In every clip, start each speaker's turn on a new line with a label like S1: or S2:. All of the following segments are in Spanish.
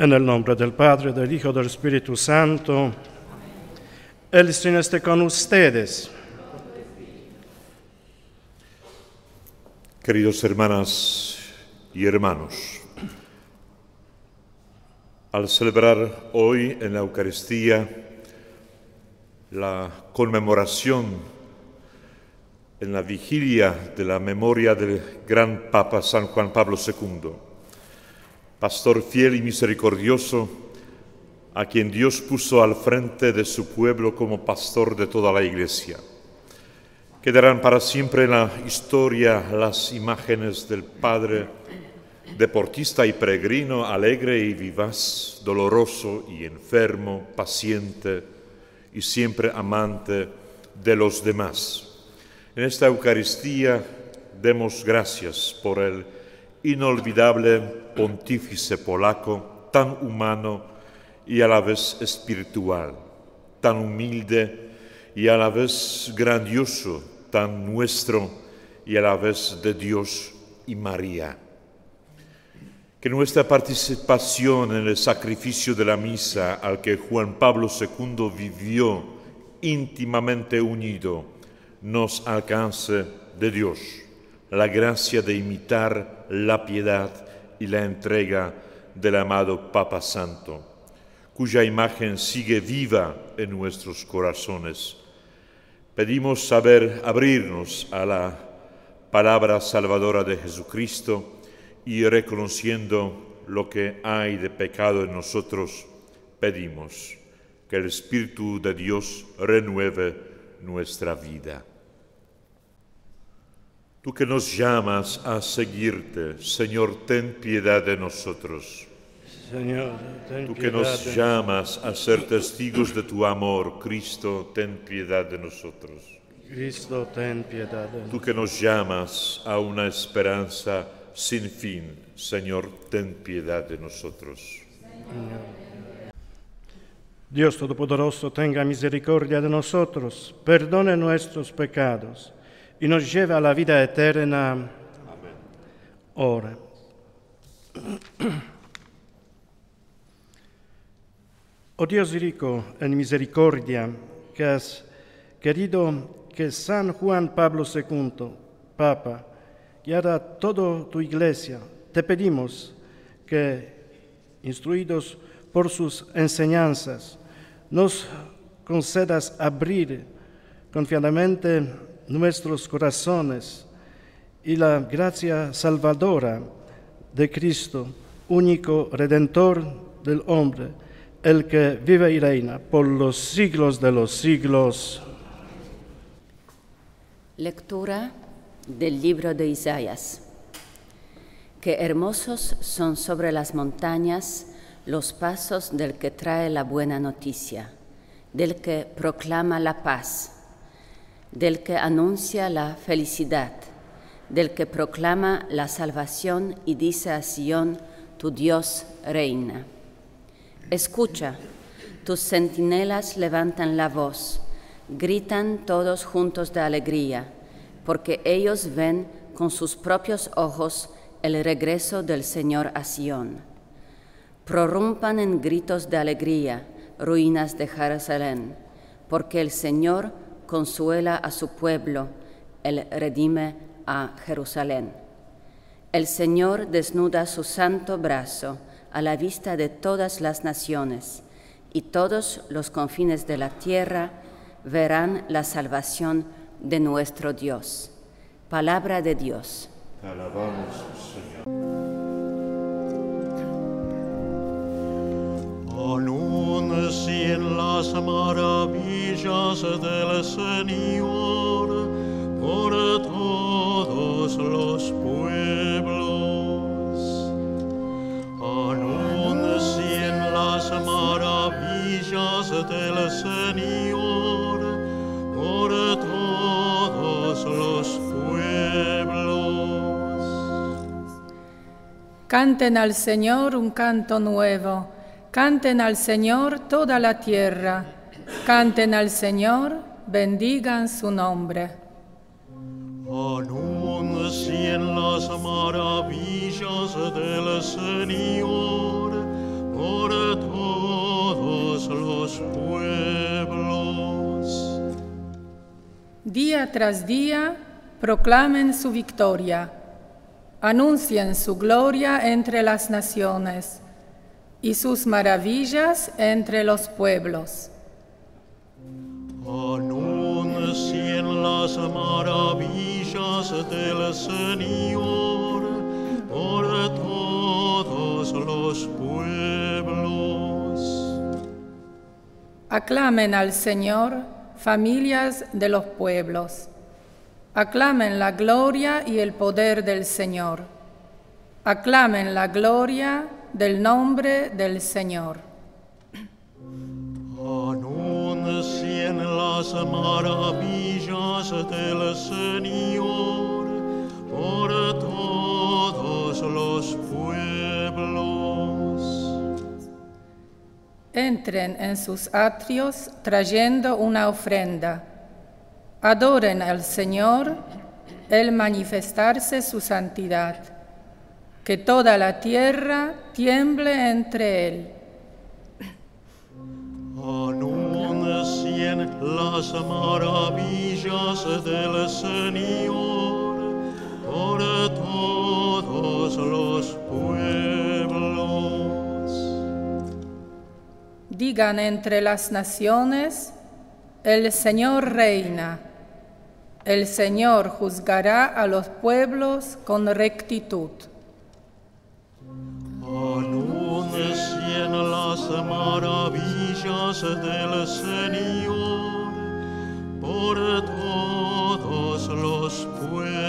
S1: En el nombre del Padre, del Hijo, del Espíritu Santo, el Señor esté con ustedes.
S2: Queridos hermanas y hermanos, al celebrar hoy en la Eucaristía la conmemoración en la vigilia de la memoria del gran Papa San Juan Pablo II, pastor fiel y misericordioso, a quien Dios puso al frente de su pueblo como pastor de toda la Iglesia. Quedarán para siempre en la historia las imágenes del Padre deportista y peregrino, alegre y vivaz, doloroso y enfermo, paciente y siempre amante de los demás. En esta Eucaristía demos gracias por el inolvidable pontífice polaco, tan humano y a la vez espiritual, tan humilde y a la vez grandioso, tan nuestro y a la vez de Dios y María. Que nuestra participación en el sacrificio de la misa al que Juan Pablo II vivió íntimamente unido nos alcance de Dios la gracia de imitar la piedad y la entrega del amado Papa Santo, cuya imagen sigue viva en nuestros corazones. Pedimos saber abrirnos a la palabra salvadora de Jesucristo y reconociendo lo que hay de pecado en nosotros, pedimos que el Espíritu de Dios renueve nuestra vida. Tú que nos llamas a seguirte, Señor, ten piedad de nosotros.
S1: Señor, ten
S2: Tú que
S1: piedad
S2: nos
S1: de-
S2: llamas a ser testigos de tu amor, Cristo, ten piedad de nosotros.
S1: Cristo, ten piedad de
S2: Tú que nos llamas a una esperanza sin fin, Señor, ten piedad de nosotros.
S1: Dios Todopoderoso tenga misericordia de nosotros, perdone nuestros pecados y nos lleve a la vida eterna. Amén. Ora. Oh Dios rico en misericordia, que has querido que San Juan Pablo II, Papa, guiara toda tu iglesia, te pedimos que, instruidos por sus enseñanzas, nos concedas abrir confiadamente nuestros corazones y la gracia salvadora de Cristo, único redentor del hombre, el que vive y reina por los siglos de los siglos.
S3: Lectura del libro de Isaías. Qué hermosos son sobre las montañas los pasos del que trae la buena noticia, del que proclama la paz, del que anuncia la felicidad, del que proclama la salvación y dice a Sión, tu Dios reina. Escucha, tus centinelas levantan la voz, gritan todos juntos de alegría, porque ellos ven con sus propios ojos el regreso del Señor a Sión. Prorrumpan en gritos de alegría, ruinas de Jerusalén, porque el Señor consuela a su pueblo, Él redime a Jerusalén. El Señor desnuda su santo brazo a la vista de todas las naciones, y todos los confines de la tierra verán la salvación de nuestro Dios. Palabra de Dios.
S2: Te alabamos, Señor
S4: si en las maravillas del Señor por todos los pueblos. Anuncien las maravillas del Señor por todos los pueblos.
S5: Canten al Señor un canto nuevo canten al Señor toda la tierra, canten al Señor, bendigan su nombre.
S4: Anuncien las maravillas del Señor por todos los pueblos.
S5: Día tras día proclamen su victoria, anuncien su gloria entre las naciones y sus maravillas entre los pueblos.
S4: Anuncien las maravillas del Señor por todos los pueblos.
S5: Aclamen al Señor, familias de los pueblos. Aclamen la gloria y el poder del Señor. Aclamen la gloria del nombre del Señor.
S4: Anuncien las maravillas del Señor por todos los pueblos.
S5: Entren en sus atrios trayendo una ofrenda. Adoren al Señor, el manifestarse su santidad. Que toda la tierra tiemble entre él.
S4: Anuncien las maravillas del Señor por todos los pueblos.
S5: Digan entre las naciones, el Señor reina. El Señor juzgará a los pueblos con rectitud.
S4: Maravillas del Señor por todos los pueblos.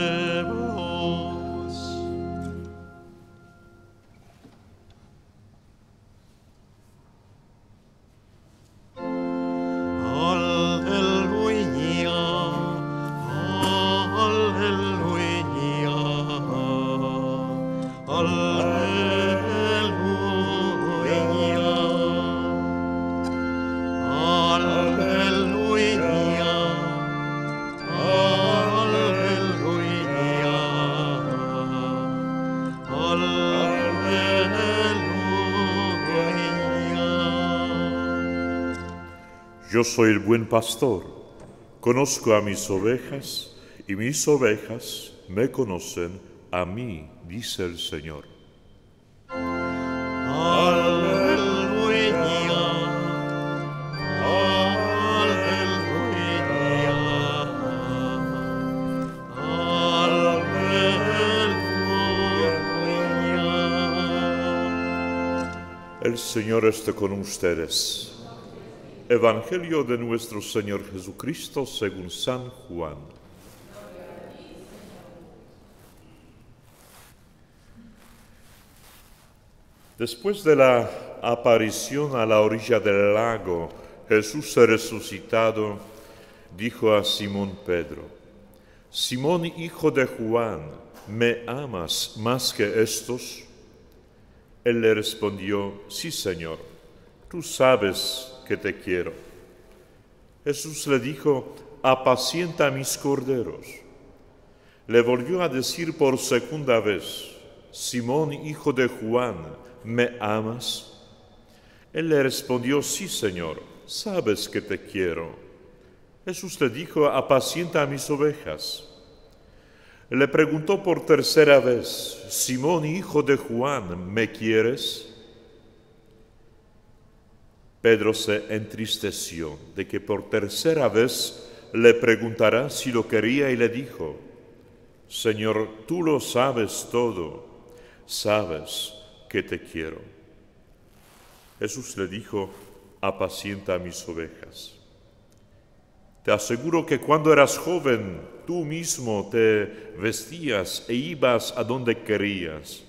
S2: Yo soy el buen pastor, conozco a mis ovejas y mis ovejas me conocen a mí, dice el Señor. El Señor esté con ustedes. Evangelio de nuestro Señor Jesucristo según San Juan. Después de la aparición a la orilla del lago, Jesús resucitado dijo a Simón Pedro, Simón hijo de Juan, ¿me amas más que estos? Él le respondió, sí Señor, tú sabes te quiero. Jesús le dijo, apacienta mis corderos. Le volvió a decir por segunda vez, Simón hijo de Juan, ¿me amas? Él le respondió, sí Señor, sabes que te quiero. Jesús le dijo, apacienta mis ovejas. Le preguntó por tercera vez, Simón, hijo de Juan, ¿me quieres? Pedro se entristeció de que por tercera vez le preguntara si lo quería y le dijo, Señor, tú lo sabes todo, sabes que te quiero. Jesús le dijo, apacienta mis ovejas. Te aseguro que cuando eras joven, tú mismo te vestías e ibas a donde querías,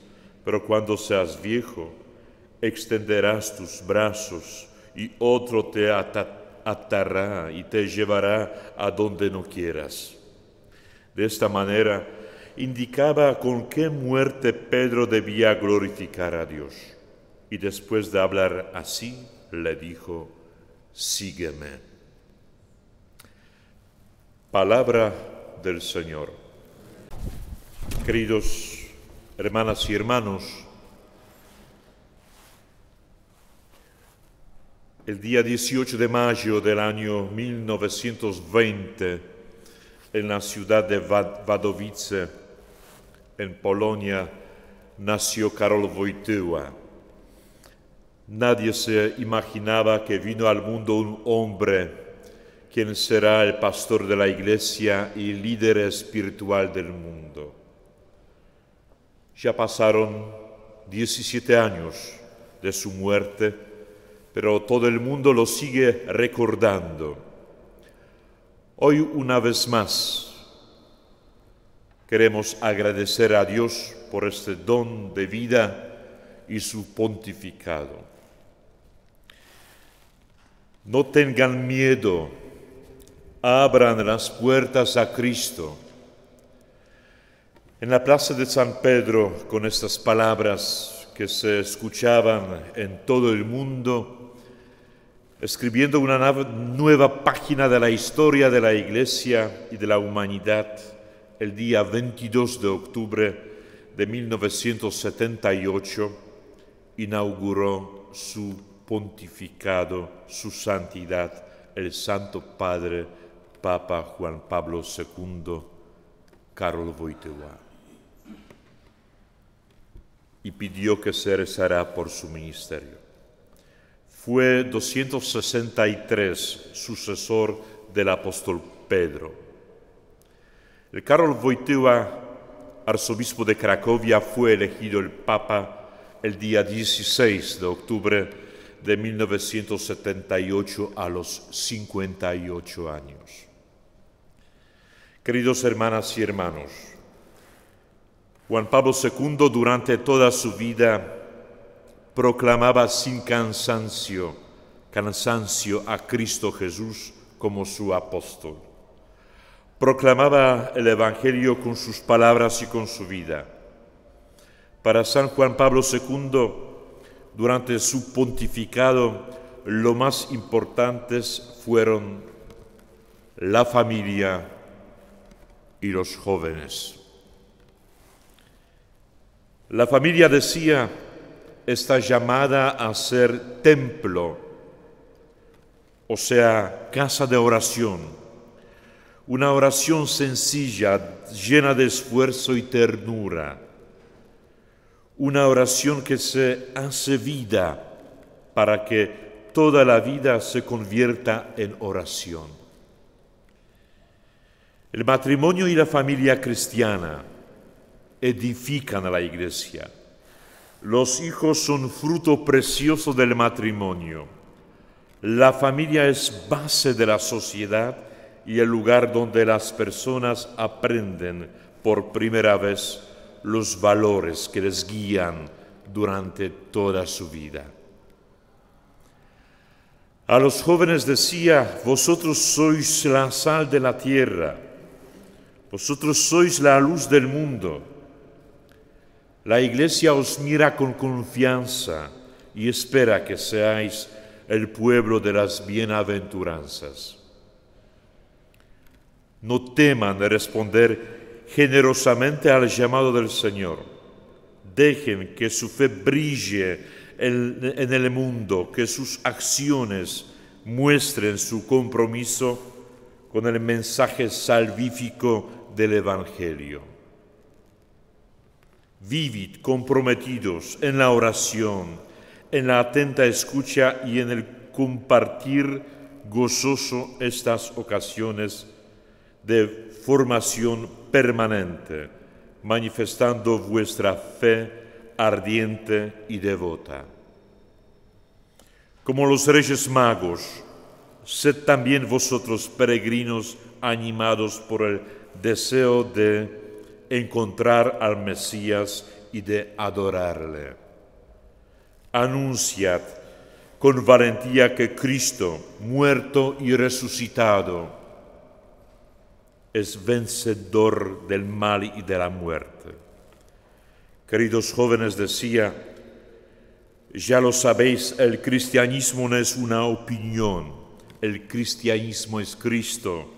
S2: pero cuando seas viejo, extenderás tus brazos y otro te ata- atará y te llevará a donde no quieras. De esta manera, indicaba con qué muerte Pedro debía glorificar a Dios. Y después de hablar así, le dijo, sígueme. Palabra del Señor. Queridos hermanas y hermanos, el día 18 de mayo del año 1920, en la ciudad de Wadowice, en Polonia, nació Karol Wojtyła. Nadie se imaginaba que vino al mundo un hombre quien será el pastor de la iglesia y líder espiritual del mundo. Ya pasaron 17 años de su muerte, pero todo el mundo lo sigue recordando. Hoy una vez más queremos agradecer a Dios por este don de vida y su pontificado. No tengan miedo, abran las puertas a Cristo. En la plaza de San Pedro, con estas palabras que se escuchaban en todo el mundo, escribiendo una nueva página de la historia de la Iglesia y de la humanidad, el día 22 de octubre de 1978, inauguró su pontificado su santidad el Santo Padre Papa Juan Pablo II, Karol Wojtyła, y pidió que se rezara por su ministerio. Fue 263 sucesor del apóstol Pedro. El Karol Wojtyła, arzobispo de Cracovia, fue elegido el Papa el día 16 de octubre de 1978 a los 58 años. Queridos hermanas y hermanos, Juan Pablo II durante toda su vida proclamaba sin cansancio, cansancio a Cristo Jesús como su apóstol. Proclamaba el Evangelio con sus palabras y con su vida. Para San Juan Pablo II, durante su pontificado, lo más importantes fueron la familia y los jóvenes. La familia decía, está llamada a ser templo, o sea, casa de oración, una oración sencilla, llena de esfuerzo y ternura una oración que se hace vida para que toda la vida se convierta en oración. El matrimonio y la familia cristiana edifican a la iglesia. Los hijos son fruto precioso del matrimonio. La familia es base de la sociedad y el lugar donde las personas aprenden por primera vez los valores que les guían durante toda su vida. A los jóvenes decía, vosotros sois la sal de la tierra, vosotros sois la luz del mundo. La iglesia os mira con confianza y espera que seáis el pueblo de las bienaventuranzas. No teman de responder generosamente al llamado del Señor. Dejen que su fe brille en el mundo, que sus acciones muestren su compromiso con el mensaje salvífico del Evangelio. Vivid comprometidos en la oración, en la atenta escucha y en el compartir gozoso estas ocasiones de formación permanente, manifestando vuestra fe ardiente y devota. Como los reyes magos, sed también vosotros peregrinos animados por el deseo de encontrar al Mesías y de adorarle. Anunciad con valentía que Cristo, muerto y resucitado, es vencedor del mal y de la muerte. Queridos jóvenes, decía, ya lo sabéis, el cristianismo no es una opinión, el cristianismo es Cristo,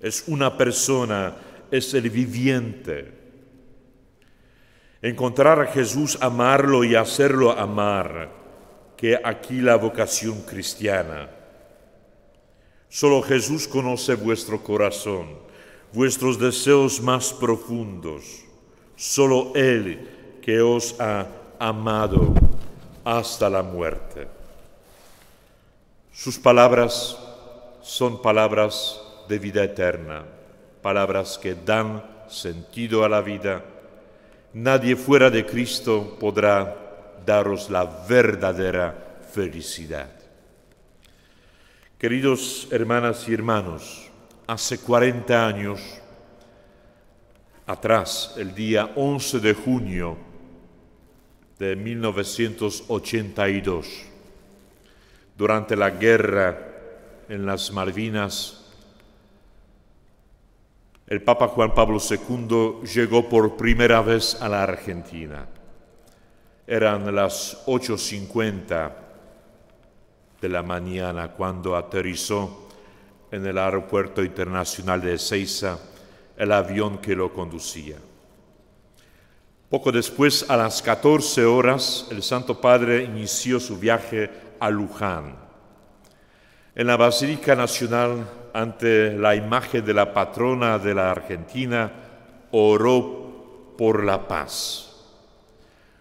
S2: es una persona, es el viviente. Encontrar a Jesús, amarlo y hacerlo amar, que aquí la vocación cristiana. Solo Jesús conoce vuestro corazón, vuestros deseos más profundos. Solo Él que os ha amado hasta la muerte. Sus palabras son palabras de vida eterna, palabras que dan sentido a la vida. Nadie fuera de Cristo podrá daros la verdadera felicidad. Queridos hermanas y hermanos, hace 40 años atrás, el día 11 de junio de 1982. Durante la guerra en las Malvinas, el Papa Juan Pablo II llegó por primera vez a la Argentina. Eran las 8.50 de la mañana cuando aterrizó en el aeropuerto internacional de Ezeiza el avión que lo conducía. Poco después, a las 14 horas, el Santo Padre inició su viaje a Luján. En la Basílica Nacional, ante la imagen de la patrona de la Argentina, oró por la paz.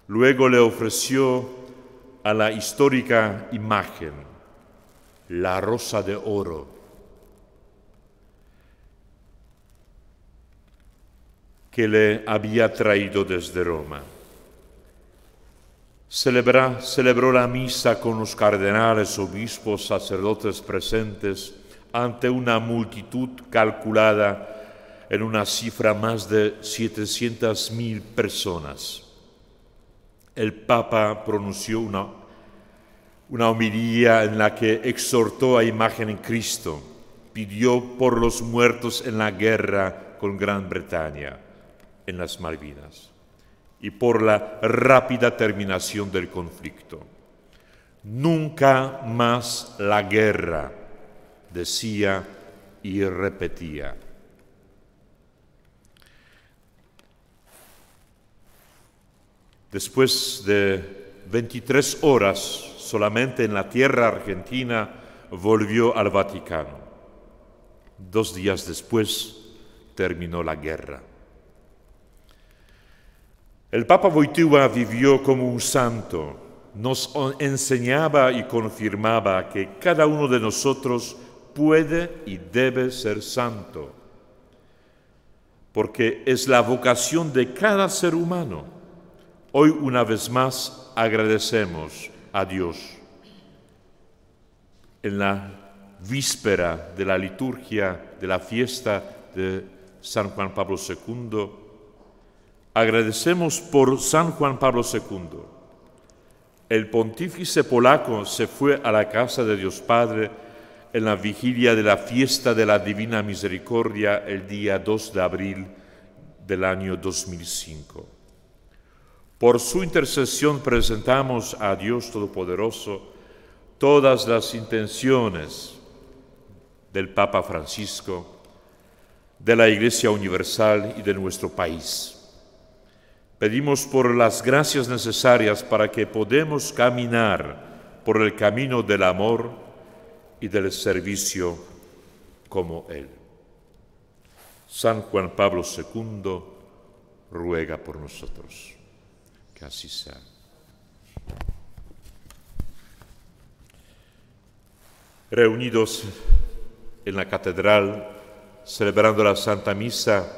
S2: Luego le ofreció a la histórica imagen la rosa de oro que le había traído desde Roma. celebró la misa con los cardenales, obispos, sacerdotes presentes ante una multitud calculada en una cifra más de 700 mil personas. El Papa pronunció una, una homilía en la que exhortó a imagen en Cristo, pidió por los muertos en la guerra con Gran Bretaña en las Malvinas y por la rápida terminación del conflicto. Nunca más la guerra, decía y repetía. Después de 23 horas solamente en la tierra argentina, volvió al Vaticano. Dos días después terminó la guerra. El Papa Wojtyła vivió como un santo, nos enseñaba y confirmaba que cada uno de nosotros puede y debe ser santo, porque es la vocación de cada ser humano. Hoy una vez más agradecemos a Dios. En la víspera de la liturgia de la fiesta de San Juan Pablo II, Agradecemos por San Juan Pablo II. El pontífice polaco se fue a la casa de Dios Padre en la vigilia de la fiesta de la Divina Misericordia el día 2 de abril del año 2005. Por su intercesión presentamos a Dios Todopoderoso todas las intenciones del Papa Francisco, de la Iglesia Universal y de nuestro país. Pedimos por las gracias necesarias para que podamos caminar por el camino del amor y del servicio como Él. San Juan Pablo II ruega por nosotros. Que así sea. Reunidos en la catedral, celebrando la Santa Misa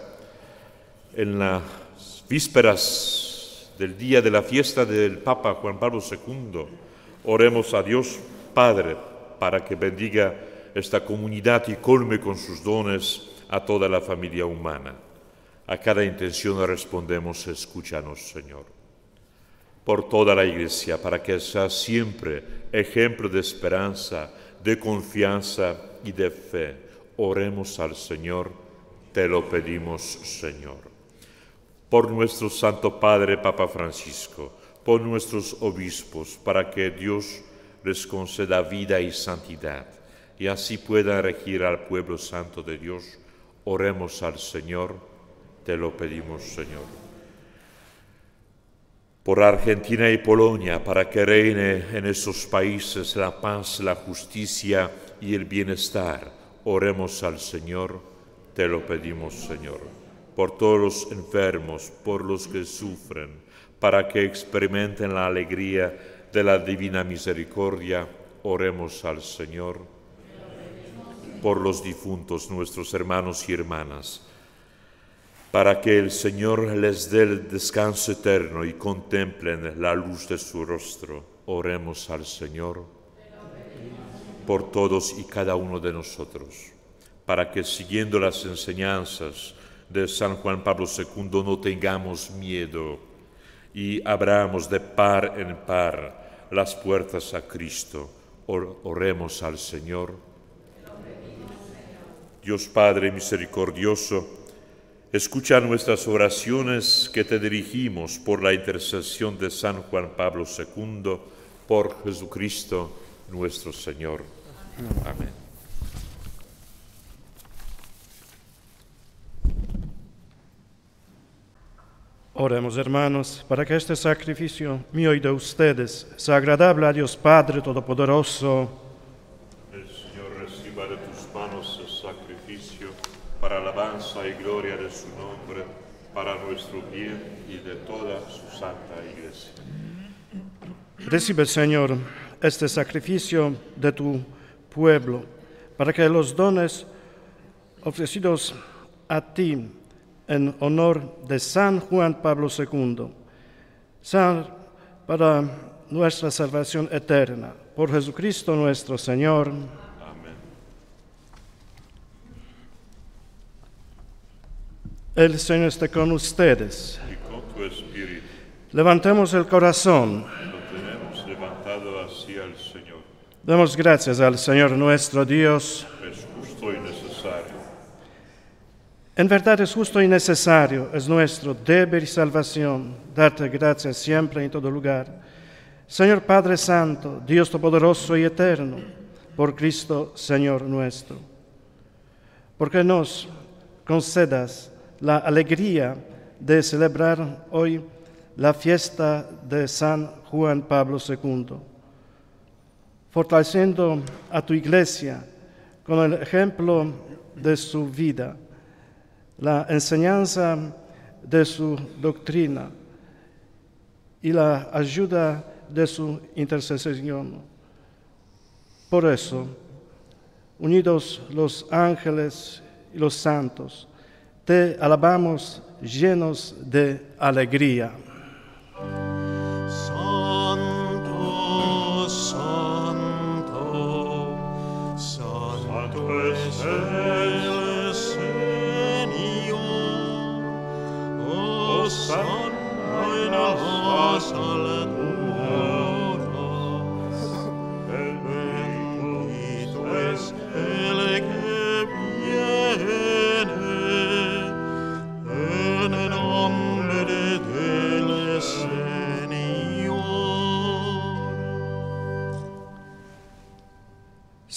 S2: en la vísperas del día de la fiesta del Papa Juan Pablo II, oremos a Dios Padre para que bendiga esta comunidad y colme con sus dones a toda la familia humana. A cada intención respondemos, escúchanos, Señor. Por toda la Iglesia, para que sea siempre ejemplo de esperanza, de confianza y de fe, oremos al Señor te lo pedimos, Señor. Por nuestro Santo Padre, Papa Francisco, por nuestros obispos, para que Dios les conceda vida y santidad, y así puedan regir al pueblo santo de Dios, oremos al Señor, te lo pedimos, Señor. Por Argentina y Polonia, para que reine en esos países la paz, la justicia y el bienestar, oremos al Señor, te lo pedimos, Señor. Por todos los enfermos, por los que sufren, para que experimenten la alegría de la divina misericordia, oremos al Señor. Por los difuntos, nuestros hermanos y hermanas, para que el Señor les dé el descanso eterno y contemplen la luz de su rostro, oremos al Señor. Por todos y cada uno de nosotros, para que siguiendo las enseñanzas de San Juan Pablo II no tengamos miedo y abramos de par en par las puertas a Cristo. oremos al Señor. Dios Padre misericordioso, escucha nuestras oraciones que te dirigimos por la intercesión de San Juan Pablo II, por Jesucristo nuestro Señor. Amén.
S1: Oremos, hermanos, para que este sacrificio mío y de ustedes sea agradable a Dios Padre Todopoderoso.
S2: El Señor reciba de tus manos el sacrificio para alabanza y gloria de su nombre, para nuestro bien y de toda su santa iglesia.
S1: Recibe, Señor, este sacrificio de tu pueblo, para que los dones ofrecidos a ti en honor de San Juan Pablo II, sean para nuestra salvación eterna. Por Jesucristo nuestro Señor.
S2: Amén.
S1: El Señor esté con ustedes.
S2: Y con tu espíritu
S1: Levantemos el corazón.
S2: lo tenemos levantado hacia el Señor.
S1: Demos gracias al Señor nuestro Dios.
S2: Es justo y necesario.
S1: En verdad es justo y necesario, es nuestro deber y salvación darte gracias siempre y en todo lugar. Señor Padre Santo, Dios Todopoderoso y Eterno, por Cristo Señor nuestro. Porque nos concedas la alegría de celebrar hoy la fiesta de San Juan Pablo II, fortaleciendo a tu iglesia con el ejemplo de su vida la enseñanza de su doctrina y la ayuda de su intercesión. Por eso, unidos los ángeles y los santos, te alabamos llenos de alegría.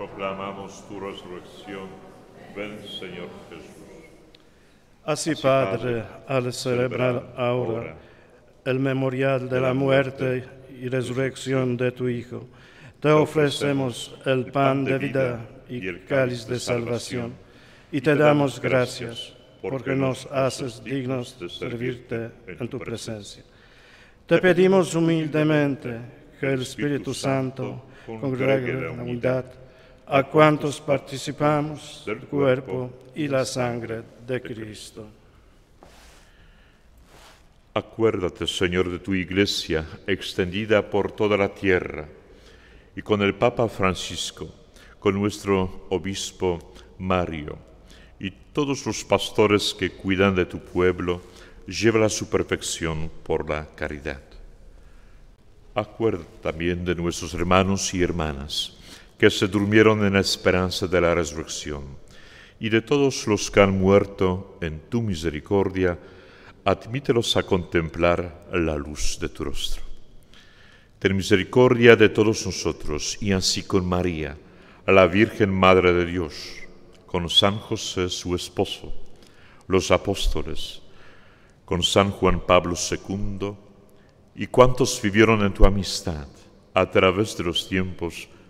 S2: proclamamos tu resurrección. Ven, Señor Jesús.
S1: Así, Padre, al celebrar ahora el memorial de la muerte y resurrección de tu Hijo, te ofrecemos el pan de vida y el cáliz de salvación, y te damos gracias porque nos haces dignos de servirte en tu presencia. Te pedimos humildemente que el Espíritu Santo congregue la unidad a cuantos participamos del cuerpo y la sangre de Cristo.
S2: Acuérdate, Señor, de tu iglesia extendida por toda la tierra y con el Papa Francisco, con nuestro obispo Mario y todos los pastores que cuidan de tu pueblo, lleva a su perfección por la caridad. Acuérdate también de nuestros hermanos y hermanas que se durmieron en la esperanza de la resurrección, y de todos los que han muerto en tu misericordia, admítelos a contemplar la luz de tu rostro. Ten misericordia de todos nosotros, y así con María, la Virgen Madre de Dios, con San José su esposo, los apóstoles, con San Juan Pablo II, y cuantos vivieron en tu amistad a través de los tiempos,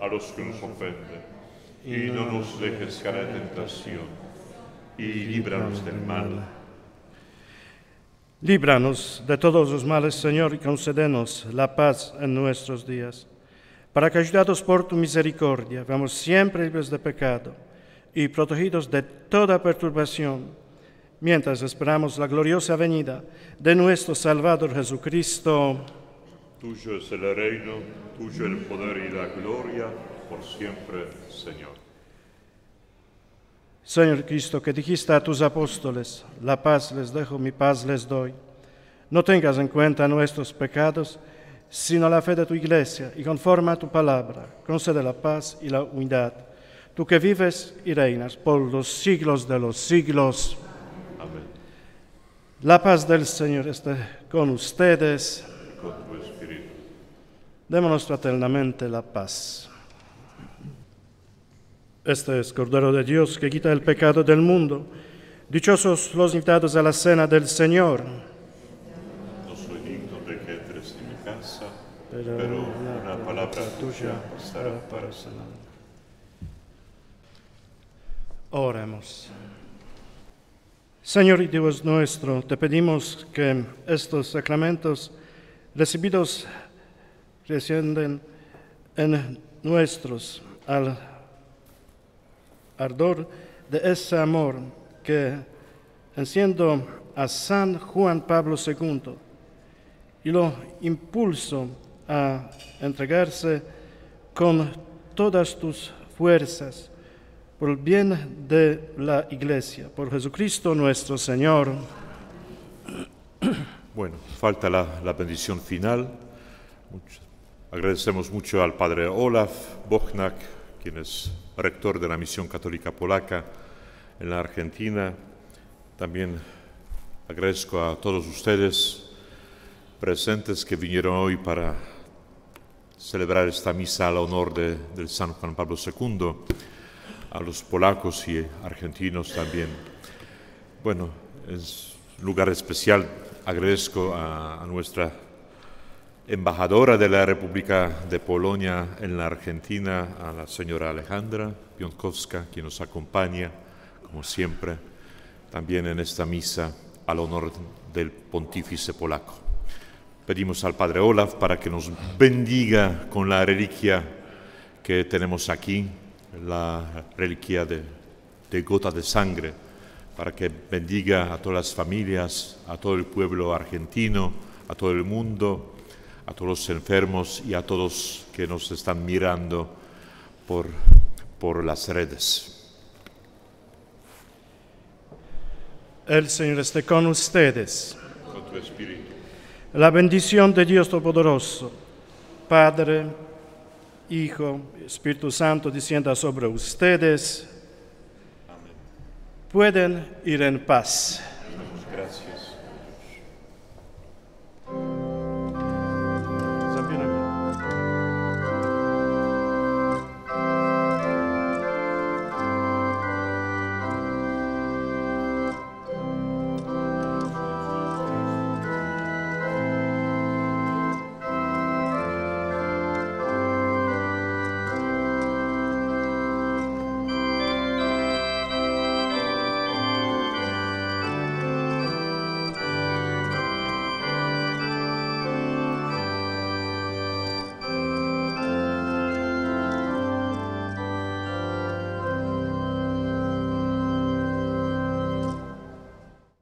S2: a los que nos ofenden, y no nos dejes caer en tentación, y líbranos del mal.
S1: Líbranos de todos los males, Señor, y concédenos la paz en nuestros días, para que, ayudados por tu misericordia, vamos siempre libres de pecado y protegidos de toda perturbación, mientras esperamos la gloriosa venida de nuestro Salvador Jesucristo.
S2: Tuyo es el reino, tuyo el poder y la gloria, por siempre, Señor.
S1: Señor Cristo, que dijiste a tus apóstoles, la paz les dejo, mi paz les doy. No tengas en cuenta nuestros pecados, sino la fe de tu iglesia, y conforme a tu palabra, concede la paz y la unidad. Tú que vives y reinas por los siglos de los siglos.
S2: Amén.
S1: La paz del Señor esté con ustedes.
S2: Con.
S1: Démonos fraternamente la paz. Este es Cordero de Dios que quita el pecado del mundo. Dichosos los invitados a la cena del Señor.
S2: No soy digno de que entres en mi casa,
S1: Pero
S2: pero
S1: una
S2: una palabra tuya bastará para sanar.
S1: Oremos. Señor y Dios nuestro, te pedimos que estos sacramentos recibidos descienden en nuestros al ardor de ese amor que, enciendo a San Juan Pablo II y lo impulso a entregarse con todas tus fuerzas por el bien de la Iglesia, por Jesucristo nuestro Señor.
S2: Bueno, falta la, la bendición final. Mucho- agradecemos mucho al padre Olaf Bochnak, quien es rector de la Misión Católica Polaca en la Argentina. También Agradezco a todos ustedes presentes que vinieron hoy para celebrar esta misa al honor de, del San Juan Pablo II, a los polacos y argentinos también. Bueno, es un lugar especial. Agradezco a, a nuestra embajadora de la República de Polonia en la Argentina, a la señora Alejandra Pionkowska, quien nos acompaña, como siempre, también en esta misa al honor del pontífice polaco. Pedimos al Padre Olaf para que nos bendiga con la reliquia que tenemos aquí, la reliquia de, de gota de sangre, para que bendiga a todas las familias, a todo el pueblo argentino, a todo el mundo, a todos los enfermos y a todos que nos están mirando por, por las redes.
S1: El Señor esté con ustedes.
S2: Con tu espíritu.
S1: La bendición de Dios Todopoderoso, Padre, Hijo, Espíritu Santo, descienda sobre ustedes. Pueden ir en paz.